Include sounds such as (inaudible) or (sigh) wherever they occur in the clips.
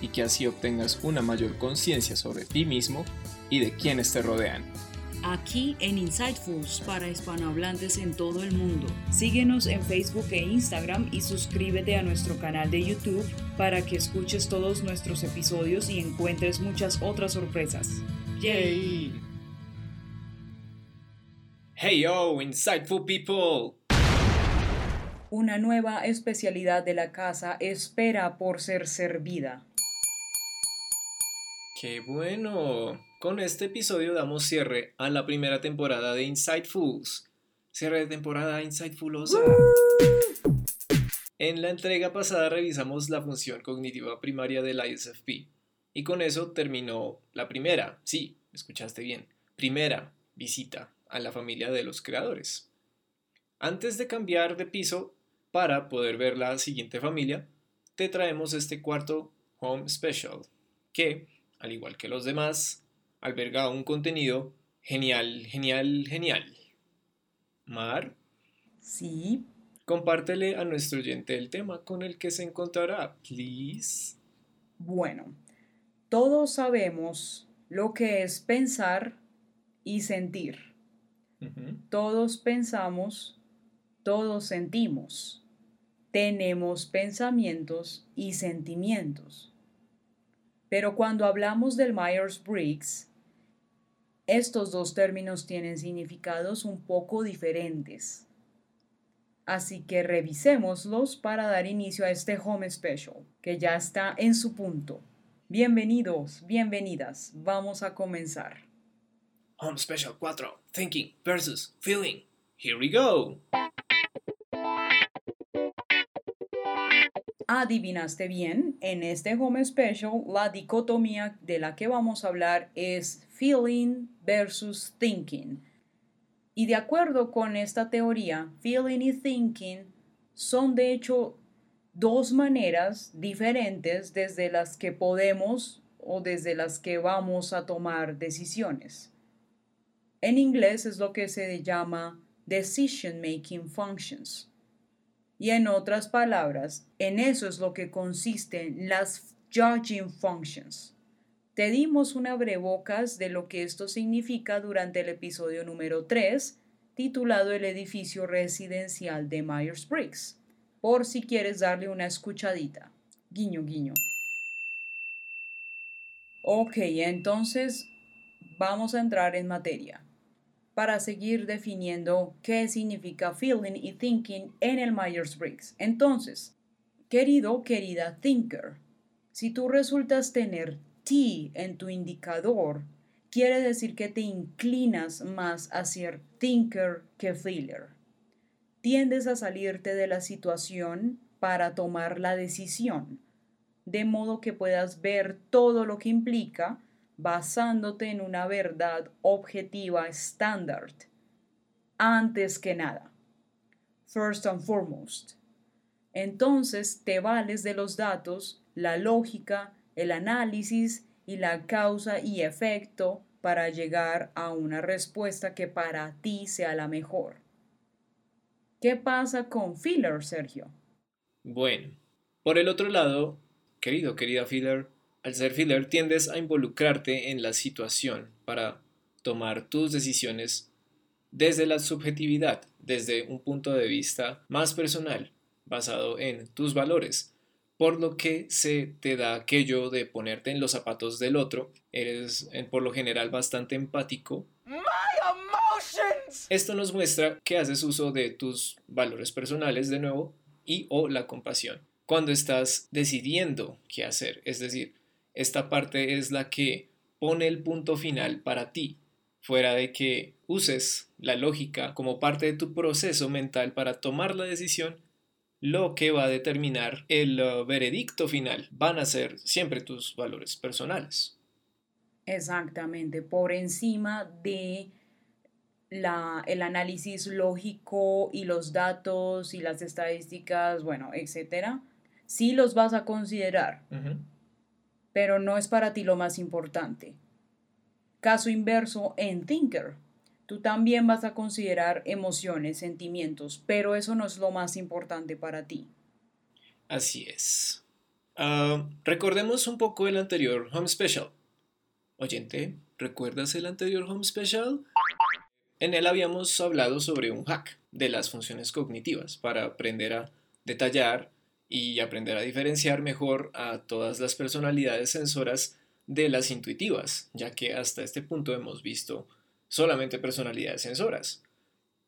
y que así obtengas una mayor conciencia sobre ti mismo y de quienes te rodean. Aquí en Insightfuls para hispanohablantes en todo el mundo. Síguenos en Facebook e Instagram y suscríbete a nuestro canal de YouTube para que escuches todos nuestros episodios y encuentres muchas otras sorpresas. ¡Yay! Hey yo, Insightful people! Una nueva especialidad de la casa espera por ser servida. ¡Qué bueno! Con este episodio damos cierre a la primera temporada de Insightfuls. Cierre de temporada Insightfulosa. En la entrega pasada revisamos la función cognitiva primaria del ISFP. Y con eso terminó la primera, sí, escuchaste bien, primera visita a la familia de los creadores. Antes de cambiar de piso para poder ver la siguiente familia, te traemos este cuarto Home Special, que al igual que los demás, alberga un contenido genial, genial, genial. Mar. Sí. Compártele a nuestro oyente el tema con el que se encontrará, please. Bueno, todos sabemos lo que es pensar y sentir. Todos pensamos, todos sentimos. Tenemos pensamientos y sentimientos. Pero cuando hablamos del Myers-Briggs, estos dos términos tienen significados un poco diferentes. Así que revisémoslos para dar inicio a este Home Special, que ya está en su punto. Bienvenidos, bienvenidas, vamos a comenzar. Home Special 4, Thinking versus Feeling. Here we go. Adivinaste bien, en este Home Special la dicotomía de la que vamos a hablar es feeling versus thinking. Y de acuerdo con esta teoría, feeling y thinking son de hecho dos maneras diferentes desde las que podemos o desde las que vamos a tomar decisiones. En inglés es lo que se llama decision making functions y en otras palabras, en eso es lo que consisten las judging functions. Te dimos una brebocas de lo que esto significa durante el episodio número 3, titulado El edificio residencial de Myers-Briggs, por si quieres darle una escuchadita. Guiño, guiño. Ok, entonces vamos a entrar en materia para seguir definiendo qué significa feeling y thinking en el Myers-Briggs. Entonces, querido, querida thinker, si tú resultas tener T en tu indicador, quiere decir que te inclinas más hacia thinker que feeler. Tiendes a salirte de la situación para tomar la decisión, de modo que puedas ver todo lo que implica basándote en una verdad objetiva estándar. Antes que nada. First and foremost. Entonces te vales de los datos, la lógica, el análisis y la causa y efecto para llegar a una respuesta que para ti sea la mejor. ¿Qué pasa con filler, Sergio? Bueno, por el otro lado, querido, querida filler, al ser filler tiendes a involucrarte en la situación para tomar tus decisiones desde la subjetividad, desde un punto de vista más personal, basado en tus valores, por lo que se te da aquello de ponerte en los zapatos del otro, eres por lo general bastante empático. Esto nos muestra que haces uso de tus valores personales de nuevo y o la compasión. Cuando estás decidiendo qué hacer, es decir, esta parte es la que pone el punto final para ti, fuera de que uses la lógica como parte de tu proceso mental para tomar la decisión, lo que va a determinar el uh, veredicto final. Van a ser siempre tus valores personales. Exactamente, por encima de la, el análisis lógico y los datos y las estadísticas, bueno, etcétera, sí los vas a considerar, pero no es para ti lo más importante. Caso inverso en Thinker. Tú también vas a considerar emociones, sentimientos, pero eso no es lo más importante para ti. Así es. Ah, recordemos un poco el anterior Home Special. Oyente, ¿recuerdas el anterior Home Special? En él habíamos hablado sobre un hack de las funciones cognitivas para aprender a detallar y aprender a diferenciar mejor a todas las personalidades sensoras de las intuitivas, ya que hasta este punto hemos visto solamente personalidades sensoras.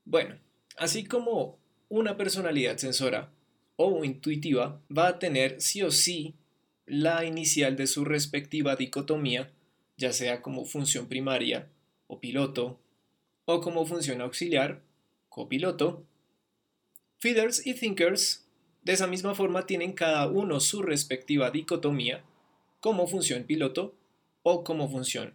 Bueno, así como una personalidad sensora o intuitiva va a tener sí o sí la inicial de su respectiva dicotomía, ya sea como función primaria o piloto o como función auxiliar, copiloto. Feeders y thinkers de esa misma forma tienen cada uno su respectiva dicotomía como función piloto o como función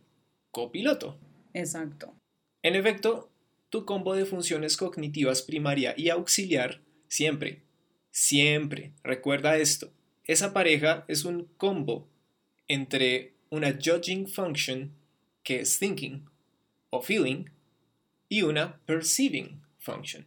copiloto. Exacto. En efecto, tu combo de funciones cognitivas primaria y auxiliar siempre, siempre, recuerda esto, esa pareja es un combo entre una judging function que es thinking o feeling y una perceiving function,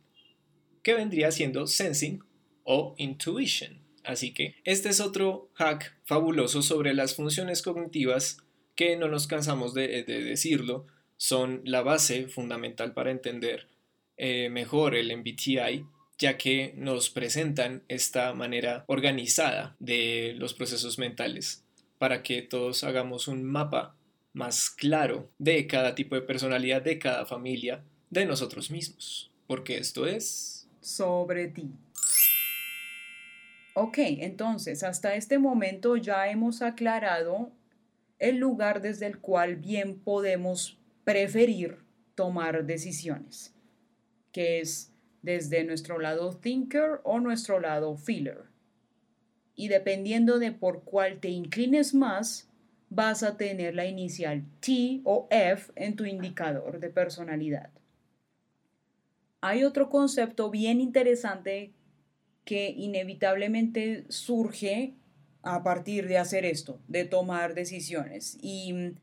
que vendría siendo sensing o intuition. Así que este es otro hack fabuloso sobre las funciones cognitivas que no nos cansamos de, decirlo, son la base fundamental para entender eh, mejor el MBTI, ya que nos presentan esta manera organizada de los procesos mentales para que todos hagamos un mapa más claro de cada tipo de personalidad, de cada familia, de nosotros mismos, porque esto es sobre ti. Ok, entonces hasta este momento ya hemos aclarado el lugar desde el cual bien podemos preferir tomar decisiones, que es desde nuestro lado thinker o nuestro lado feeler. Y dependiendo de por cuál te inclines más, vas a tener la inicial T o F en tu indicador de personalidad. Hay otro concepto bien interesante que inevitablemente surge a partir de hacer esto, de tomar decisiones. Y mm,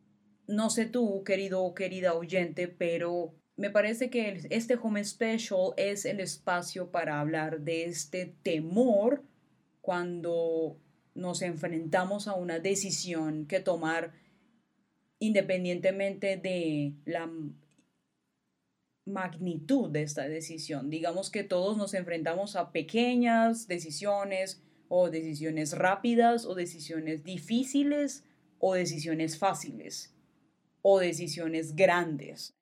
no sé tú, querido o querida oyente, pero me parece que este Home Special es el espacio para hablar de este temor cuando nos enfrentamos a una decisión que tomar independientemente de la magnitud de esta decisión. Digamos que todos nos enfrentamos a pequeñas decisiones o decisiones rápidas o decisiones difíciles o decisiones fáciles o decisiones grandes.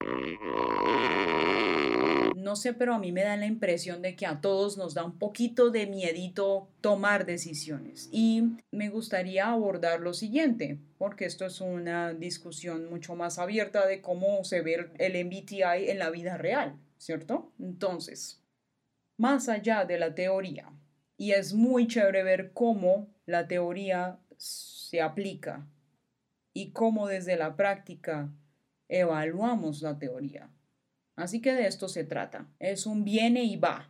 No sé, pero a mí me da la impresión de que a todos nos da un poquito de miedito tomar decisiones. Y me gustaría abordar lo siguiente, porque esto es una discusión mucho más abierta de cómo se ve el MBTI en la vida real, ¿cierto? Entonces, más allá de la teoría, y es muy chévere ver cómo la teoría se aplica y cómo desde la práctica evaluamos la teoría. Así que de esto se trata. Es un viene y va.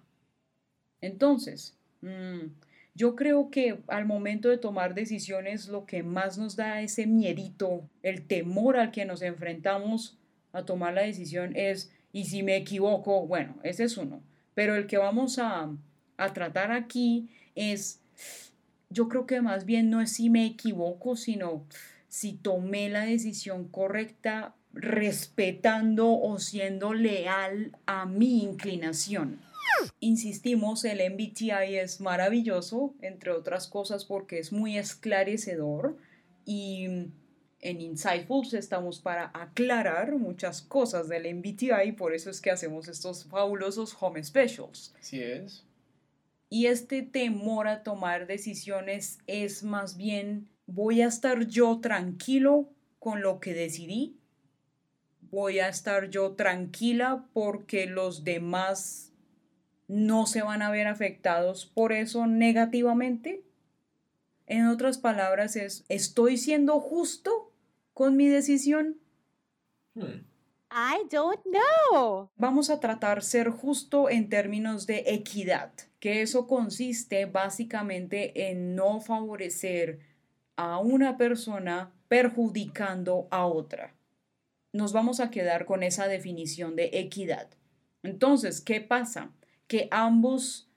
Entonces, mm, yo creo que al momento de tomar decisiones lo que más nos da ese miedito, el temor al que nos enfrentamos a tomar la decisión es, y si me equivoco, bueno, ese es uno. Pero el que vamos a, a tratar aquí es, yo creo que más bien no es si me equivoco, sino si tomé la decisión correcta respetando o siendo leal a mi inclinación. Insistimos, el MBTI es maravilloso, entre otras cosas porque es muy esclarecedor y en Insightfuls estamos para aclarar muchas cosas del MBTI, por eso es que hacemos estos fabulosos home specials. Así es. Y este temor a tomar decisiones es más bien, voy a estar yo tranquilo con lo que decidí voy a estar yo tranquila porque los demás no se van a ver afectados por eso negativamente. En otras palabras es, ¿estoy siendo justo con mi decisión? Hmm. I don't know. Vamos a tratar ser justo en términos de equidad, que eso consiste básicamente en no favorecer a una persona perjudicando a otra. Nos vamos a quedar con esa definición de equidad. Entonces, ¿qué pasa? Que ambos,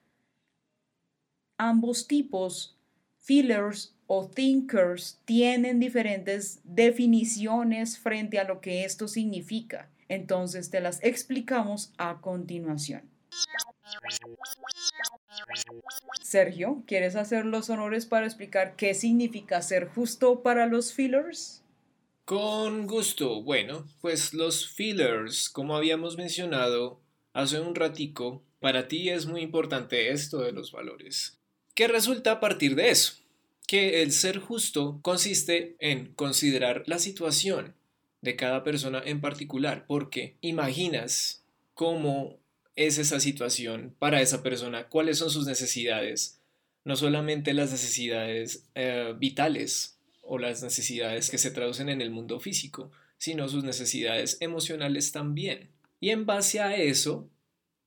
ambos tipos, feelers o thinkers, tienen diferentes definiciones frente a lo que esto significa. Entonces, te las explicamos a continuación. Sergio, ¿quieres hacer los honores para explicar qué significa ser justo para los feelers? Con gusto. Bueno, pues los feelers, como habíamos mencionado hace un ratico, para ti es muy importante esto de los valores. ¿Qué resulta a partir de eso? Que el ser justo consiste en considerar la situación de cada persona en particular, porque imaginas cómo es esa situación para esa persona, cuáles son sus necesidades, no solamente las necesidades eh, vitales o las necesidades que se traducen en el mundo físico, sino sus necesidades emocionales también. Y en base a eso,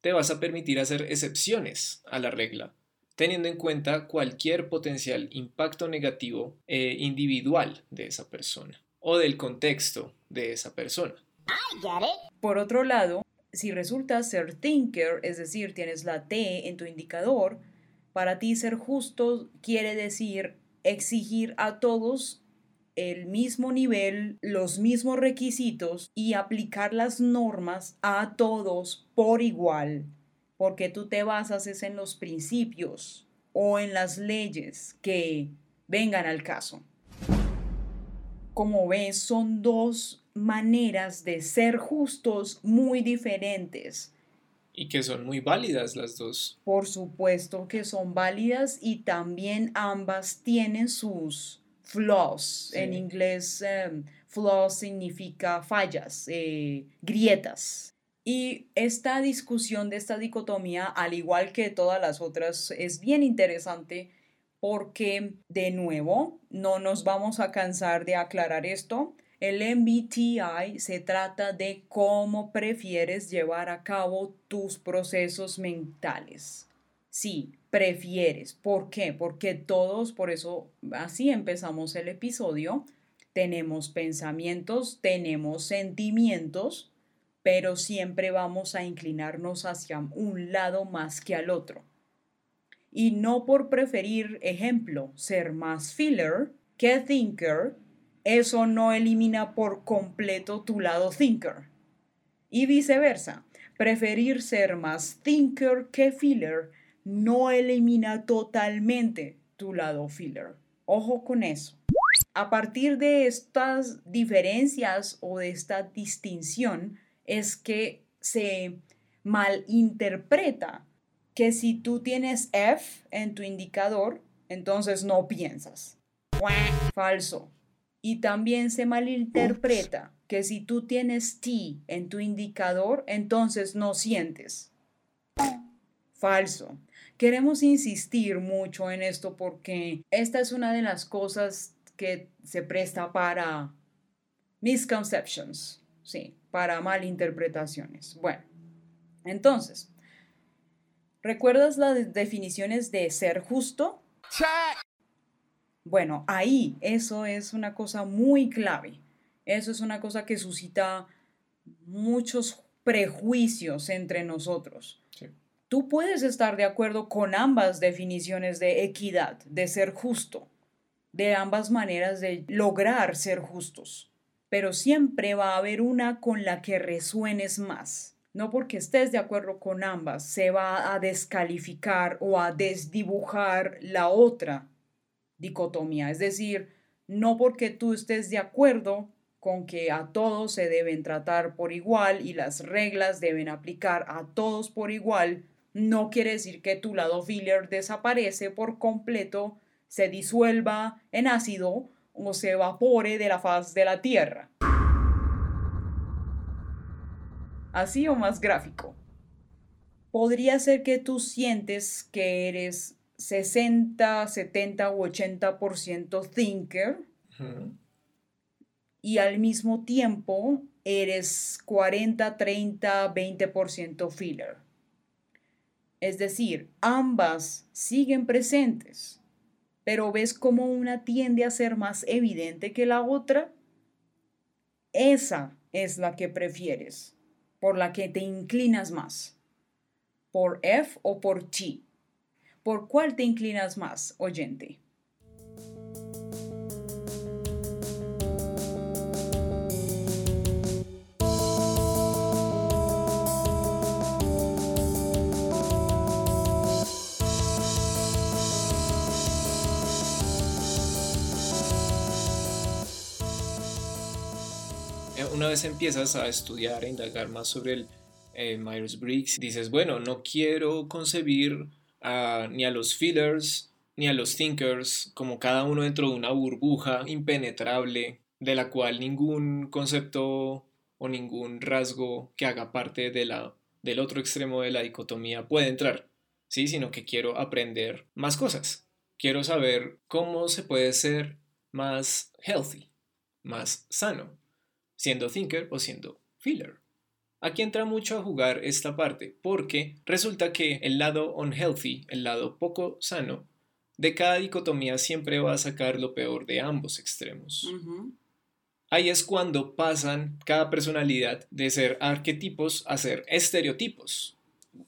te vas a permitir hacer excepciones a la regla, teniendo en cuenta cualquier potencial impacto negativo eh, individual de esa persona o del contexto de esa persona. Por otro lado, si resultas ser thinker, es decir, tienes la T en tu indicador, para ti ser justo quiere decir exigir a todos el mismo nivel, los mismos requisitos y aplicar las normas a todos por igual, porque tú te basas en los principios o en las leyes que vengan al caso. Como ves, son dos maneras de ser justos muy diferentes. Y que son muy válidas las dos. Por supuesto que son válidas y también ambas tienen sus flaws. En inglés, em, flaws significa fallas, eh, grietas. Y esta discusión de esta dicotomía, al igual que todas las otras, es bien interesante porque, de nuevo, no nos vamos a cansar de aclarar esto. El MBTI se trata de cómo prefieres llevar a cabo tus procesos mentales. Sí, prefieres. ¿Por qué? Porque todos, por eso así empezamos el episodio, tenemos pensamientos, tenemos sentimientos, pero siempre vamos a inclinarnos hacia un lado más que al otro. Y no por preferir, ejemplo, ser más feeler que thinker, eso no elimina por completo tu lado thinker. Y viceversa, preferir ser más thinker que feeler no elimina totalmente tu lado feeler. Ojo con eso. A partir de estas diferencias o de esta distinción es que se malinterpreta que si tú tienes F en tu indicador, entonces no piensas. Falso. Y también se malinterpreta que si tú tienes T en tu indicador, entonces no sientes. Falso. Queremos insistir mucho en esto porque esta es una de las cosas que se presta para misconceptions, sí, para malinterpretaciones. Bueno, entonces, ¿recuerdas las definiciones de ser justo? Bueno, ahí eso es una cosa muy clave. Eso es una cosa que suscita muchos prejuicios entre nosotros. Tú puedes estar de acuerdo con ambas definiciones de equidad, de ser justo, de ambas maneras de lograr ser justos, pero siempre va a haber una con la que resuenes más. No porque estés de acuerdo con ambas se va a descalificar o a desdibujar la otra dicotomía. Es decir, no porque tú estés de acuerdo con que a todos se deben tratar por igual y las reglas deben aplicar a todos por igual, no quiere decir que tu lado filler desaparece por completo, se disuelva en ácido o se evapore de la faz de la Tierra. Así o más gráfico. Podría ser que tú sientes que eres 60, 70 u 80% thinker. y al mismo tiempo eres 40, 30, 20% filler. Es decir, ambas siguen presentes, pero ves cómo una tiende a ser más evidente que la otra. Esa es la que prefieres, por la que te inclinas más. ¿Por F o por T? ¿Por cuál te inclinas más, oyente? una vez empiezas a estudiar e indagar más sobre el eh, Myers-Briggs, dices, bueno, no quiero concebir ni a los fillers ni a los thinkers como cada uno dentro de una burbuja impenetrable de la cual ningún concepto o ningún rasgo que haga parte de la, del otro extremo de la dicotomía puede entrar, ¿sí? sino que quiero aprender más cosas. Quiero saber cómo se puede ser más healthy, más sano, siendo thinker o siendo filler. Aquí entra mucho a jugar esta parte, porque resulta que el lado unhealthy, el lado poco sano, de cada dicotomía siempre va a sacar lo peor de ambos extremos. Ahí es cuando pasan cada personalidad de ser arquetipos a ser estereotipos.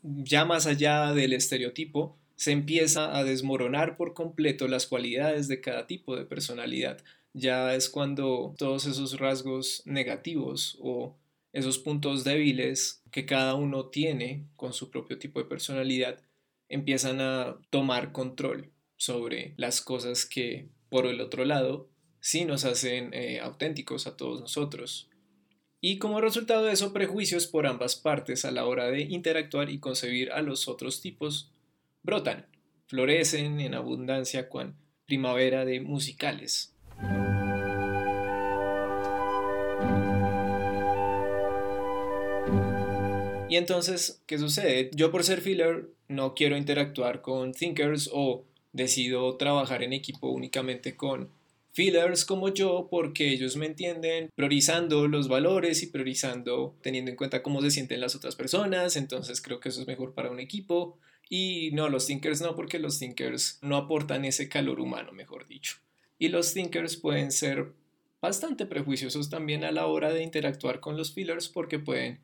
Ya más allá del estereotipo, se empieza a desmoronar por completo las cualidades de cada tipo de personalidad ya es cuando todos esos rasgos negativos o esos puntos débiles que cada uno tiene con su propio tipo de personalidad empiezan a tomar control sobre las cosas que por el otro lado sí nos hacen eh, auténticos a todos nosotros. Y como resultado de eso, prejuicios por ambas partes a la hora de interactuar y concebir a los otros tipos brotan, florecen en abundancia con primavera de musicales. Y entonces, ¿qué sucede? Yo por ser filler no quiero interactuar con thinkers o decido trabajar en equipo únicamente con fillers como yo porque ellos me entienden priorizando los valores y priorizando teniendo en cuenta cómo se sienten las otras personas, entonces creo que eso es mejor para un equipo. Y no, los thinkers no, porque los thinkers no aportan ese calor humano, mejor dicho. Y los thinkers pueden ser bastante prejuiciosos también a la hora de interactuar con los fillers porque pueden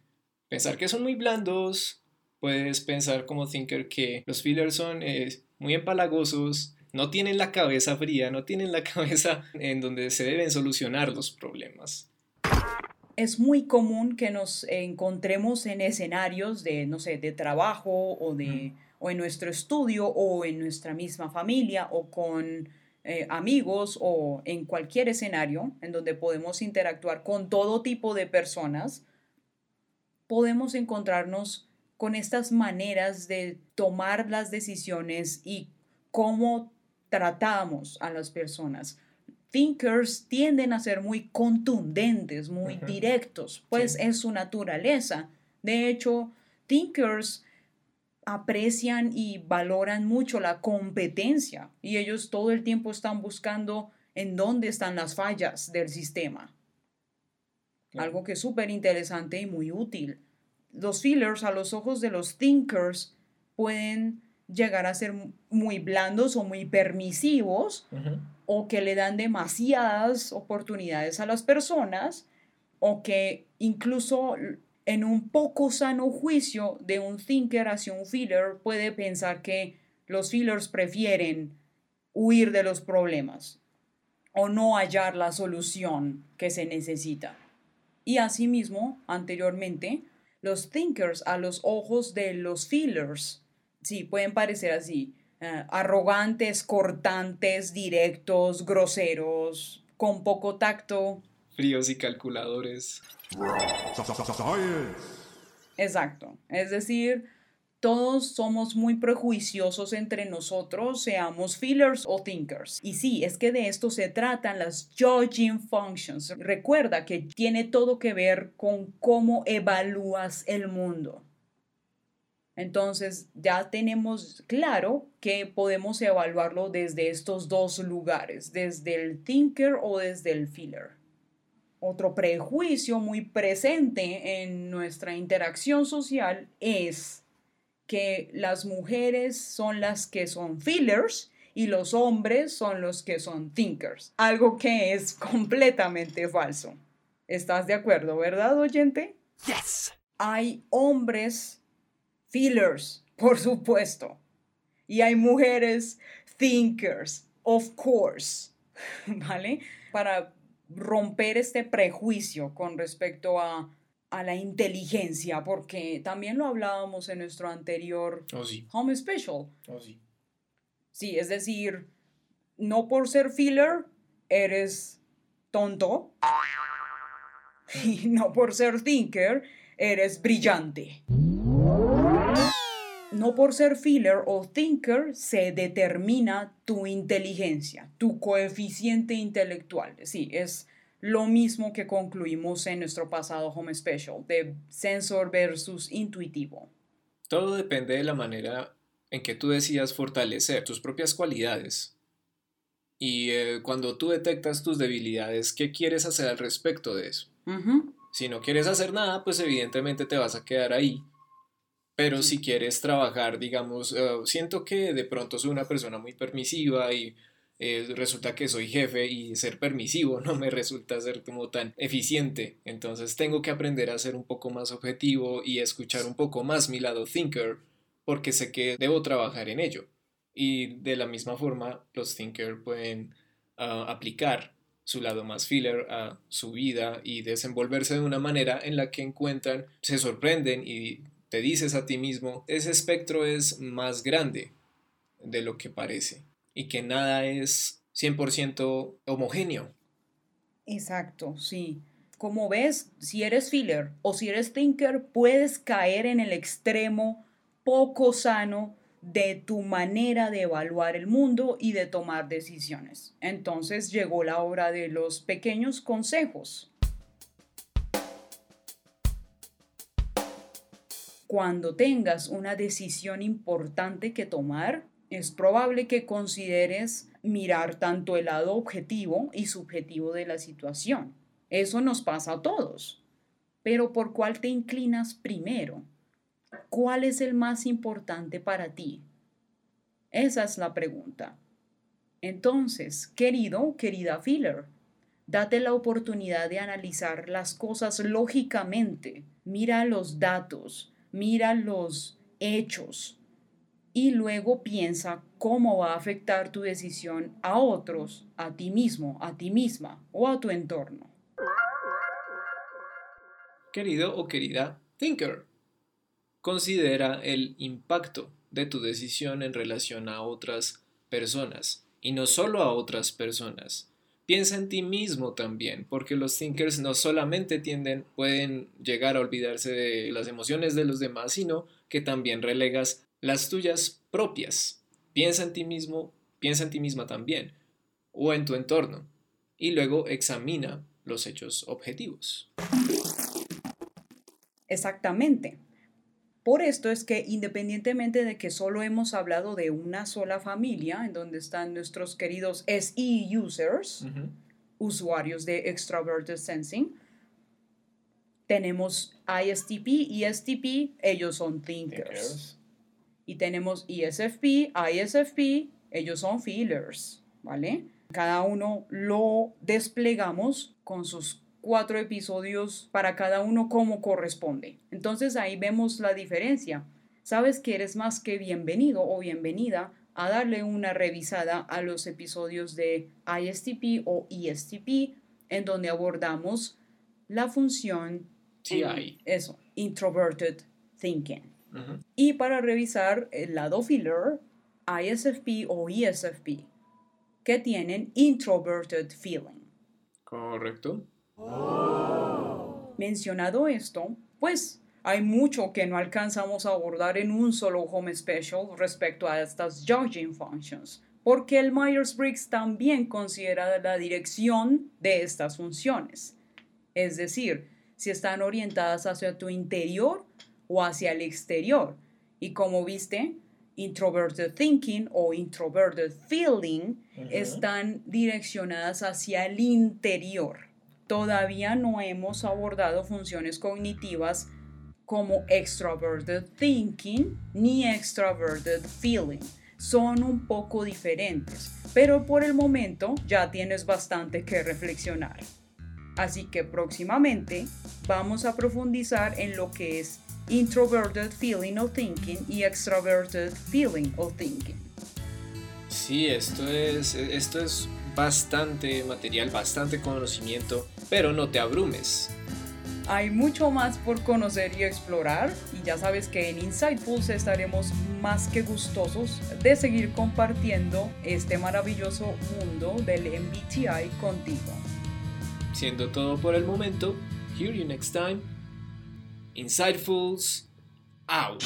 pensar que son muy blandos, puedes pensar como thinker que los fillers son eh, muy empalagosos, no tienen la cabeza fría, no tienen la (laughs) cabeza en donde se deben solucionar los problemas. Es muy común que nos encontremos en escenarios de, no sé, de trabajo o, de, o en nuestro estudio o en nuestra misma familia o con eh, amigos o en cualquier escenario en donde podemos interactuar con todo tipo de personas, podemos encontrarnos con estas maneras de tomar las decisiones y cómo tratamos a las personas. Thinkers tienden a ser muy contundentes, muy directos, pues es su naturaleza. De hecho, thinkers aprecian y valoran mucho la competencia y ellos todo el tiempo están buscando en dónde están las fallas del sistema. Algo que es súper interesante y muy útil. Los feelers a los ojos de los thinkers pueden llegar a ser muy blandos o muy permisivos o que le dan demasiadas oportunidades a las personas o que incluso en un poco sano juicio de un thinker hacia un feeler puede pensar que los feelers prefieren huir de los problemas o no hallar la solución que se necesita. Y asimismo, anteriormente, los thinkers a los ojos de los feelers, sí, pueden parecer así, eh, arrogantes, cortantes, directos, groseros, con poco tacto. Fríos y calculadores. Exacto. Es decir, todos somos muy prejuiciosos entre nosotros, seamos feelers o thinkers. Y sí, es que de esto se tratan las judging functions. Recuerda que tiene todo que ver con cómo evalúas el mundo. Entonces ya tenemos claro que podemos evaluarlo desde estos dos lugares, desde el thinker o desde el feeler Otro prejuicio muy presente en nuestra interacción social es que las mujeres son las que son feelers y los hombres son los que son thinkers, algo que es (laughs) completamente falso. ¿Estás de acuerdo, verdad, oyente? Yes. Hay hombres feelers, por supuesto, y hay mujeres thinkers, of course, (laughs) ¿vale? Para romper este prejuicio con respecto a, la inteligencia, porque también lo hablábamos en nuestro anterior oh, sí. Home Special. Oh, sí. sí, es decir, no por ser filler eres tonto y no por ser thinker eres brillante no por ser filler o thinker se determina tu inteligencia, tu coeficiente intelectual. Sí, es lo mismo que concluimos en nuestro pasado Home Special, de sensor versus intuitivo. Todo depende de la manera en que tú decidas fortalecer tus propias cualidades. Y eh, cuando tú detectas tus debilidades, ¿qué quieres hacer al respecto de eso? Si no quieres hacer nada, pues evidentemente te vas a quedar ahí pero si quieres trabajar, digamos, eh, siento que de pronto soy una persona muy permisiva y eh, resulta que soy jefe y ser permisivo (laughs) no me resulta ser como tan eficiente. Entonces tengo que aprender a ser un poco más objetivo y escuchar un poco más mi lado thinker porque sé que debo trabajar en ello. Y de la misma forma, los thinker pueden ah, aplicar su lado más filler a su vida y desenvolverse de una manera en la que encuentran, se sorprenden y te dices a ti mismo, ese espectro es más grande de lo que parece y que nada es 100% homogéneo. Exacto, sí. Como ves, si eres filler o si eres thinker, puedes caer en el extremo poco sano de tu manera de evaluar el mundo y de tomar decisiones. Entonces llegó la hora de los pequeños consejos. cuando tengas una decisión importante que tomar, es probable que consideres mirar tanto el lado objetivo y subjetivo de la situación. Eso nos pasa a todos. Pero ¿por cuál te inclinas primero? ¿Cuál es el más importante para ti? Esa es la pregunta. Entonces, querido, querida filler, date la oportunidad de analizar las cosas lógicamente. Mira los datos, mira los hechos y luego piensa cómo va a afectar tu decisión a otros, a ti mismo, a ti misma o a tu entorno. Querido o querida thinker, considera el impacto de tu decisión en relación a otras personas y no solo a otras personas, Piensa en ti mismo también, porque los thinkers no solamente tienden, pueden llegar a olvidarse de las emociones de los demás, sino que también relegas las tuyas propias. Piensa en ti mismo, piensa en ti misma también, o en tu entorno, y luego examina los hechos objetivos. Exactamente. Por esto es que independientemente de que solo hemos hablado de una sola familia, en donde están nuestros queridos SE users, usuarios de Extroverted Sensing, tenemos ISTP y STP, ellos son thinkers. Y tenemos ESFP, ISFP, ellos son feelers, ¿vale? Cada uno lo desplegamos con sus cuatro episodios para cada uno como corresponde. Entonces ahí vemos la diferencia. Sabes que eres más que bienvenido o bienvenida a darle una revisada a los episodios de ISTP o ESTP en donde abordamos la función TI. eso, introverted thinking. Y para revisar el lado filler, ISFP o ESFP, que tienen introverted feeling. Correcto. Mencionado esto, pues hay mucho que no alcanzamos a abordar en un solo home special respecto a estas judging functions, porque el Myers-Briggs también considera la dirección de estas funciones, es decir, si están orientadas hacia tu interior o hacia el exterior. Y como viste, introverted thinking o introverted feeling están direccionadas hacia el interior todavía no hemos abordado funciones cognitivas como extroverted thinking ni extroverted feeling. Son un poco diferentes, pero por el momento ya tienes bastante que reflexionar. Así que próximamente vamos a profundizar en lo que es introverted feeling o thinking y extroverted feeling o thinking. Sí, esto es, esto es bastante material, bastante conocimiento, pero no te abrumes. Hay mucho más por conocer y explorar y ya sabes que en Insightfuls estaremos más que gustosos de seguir compartiendo este maravilloso mundo del MBTI contigo. Siendo todo por el momento, hear you next time. Insidefuls out.